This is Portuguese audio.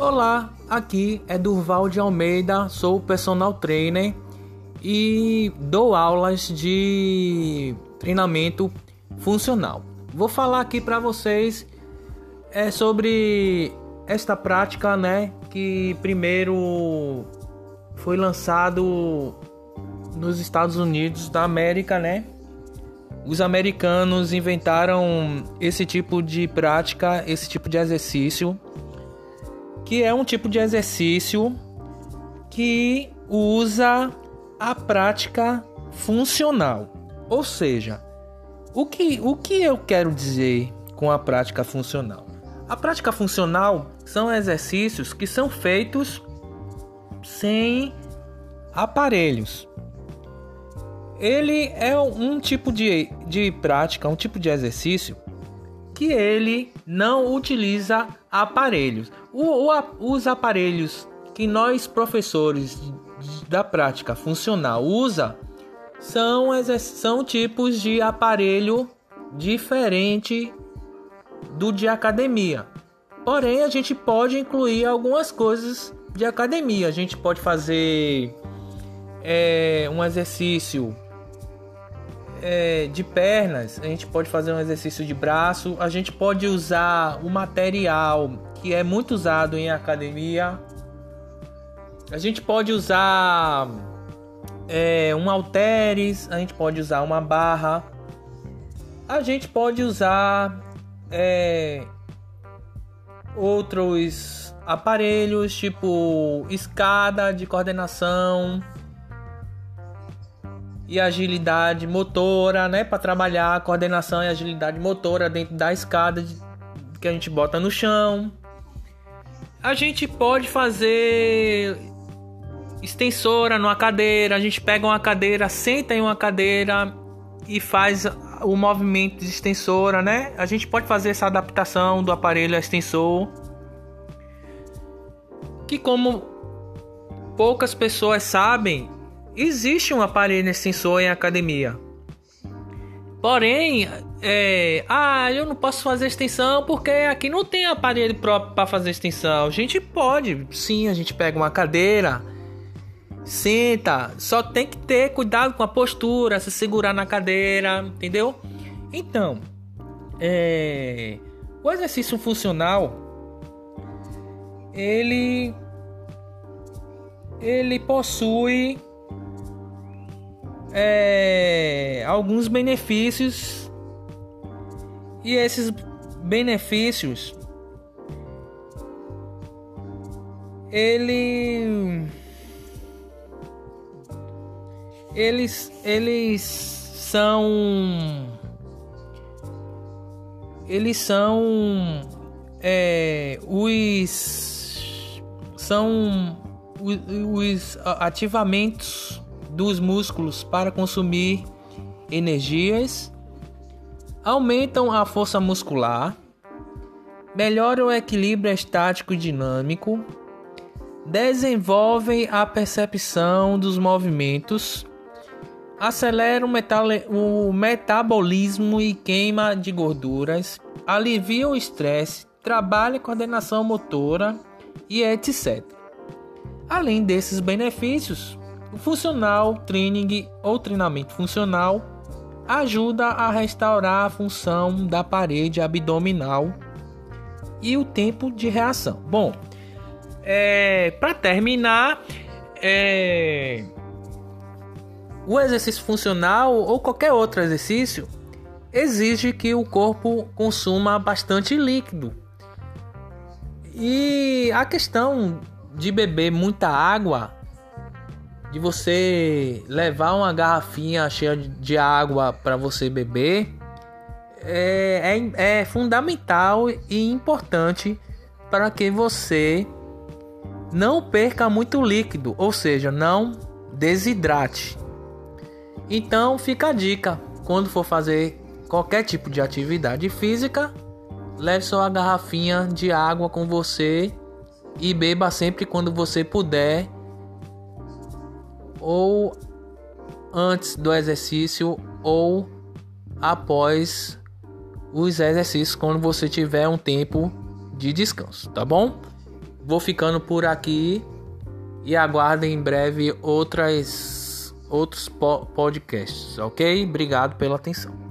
Olá, aqui é Durval de Almeida, sou personal trainer e dou aulas de treinamento funcional. Vou falar aqui para vocês é sobre esta prática, né, que primeiro foi lançado nos Estados Unidos da América, né? Os americanos inventaram esse tipo de prática, esse tipo de exercício, que é um tipo de exercício que usa a prática funcional. Ou seja, o que, o que eu quero dizer com a prática funcional? A prática funcional são exercícios que são feitos sem aparelhos. Ele é um tipo de, de prática, um tipo de exercício que ele não utiliza aparelhos. O, o, os aparelhos que nós professores da prática funcional usa são, são tipos de aparelho diferente do de academia. Porém, a gente pode incluir algumas coisas de academia. A gente pode fazer é, um exercício é, de pernas, a gente pode fazer um exercício de braço, a gente pode usar o material que é muito usado em academia. A gente pode usar é, um halteres, a gente pode usar uma barra, a gente pode usar é, outros aparelhos tipo escada de coordenação e agilidade motora, né, para trabalhar coordenação e agilidade motora dentro da escada que a gente bota no chão. A gente pode fazer extensora numa cadeira, a gente pega uma cadeira, senta em uma cadeira e faz o movimento de extensora, né? A gente pode fazer essa adaptação do aparelho a extensor. Que como poucas pessoas sabem, existe um aparelho extensor em academia. Porém, é, ah, eu não posso fazer extensão porque aqui não tem aparelho próprio para fazer extensão. A gente pode, sim, a gente pega uma cadeira, senta, só tem que ter cuidado com a postura, se segurar na cadeira, entendeu? Então, é, o exercício funcional ele ele possui é, alguns benefícios. E esses benefícios ele eles eles são eles são é, os são os, os ativamentos dos músculos para consumir energias, aumentam a força muscular, melhoram o equilíbrio estático e dinâmico, desenvolvem a percepção dos movimentos, aceleram o, metabolismo e queima de gorduras, aliviam o estresse, trabalha a coordenação motora e etc. Além desses benefícios, funcional training ou treinamento funcional ajuda a restaurar a função da parede abdominal e o tempo de reação. Bom, é, para terminar, é, o exercício funcional ou qualquer outro exercício exige que o corpo consuma bastante líquido. E a questão de beber muita água de você levar uma garrafinha cheia de água para você beber é, é, é, fundamental e importante para que você não perca muito líquido, ou seja, não desidrate. Então fica a dica: quando for fazer qualquer tipo de atividade física, leve sua garrafinha de água com você e beba sempre quando você puder ou antes do exercício ou após os exercícios quando você tiver um tempo de descanso, tá bom? vou ficando por aqui e aguardem em breve outras outros podcasts, ok? Obrigado pela atenção.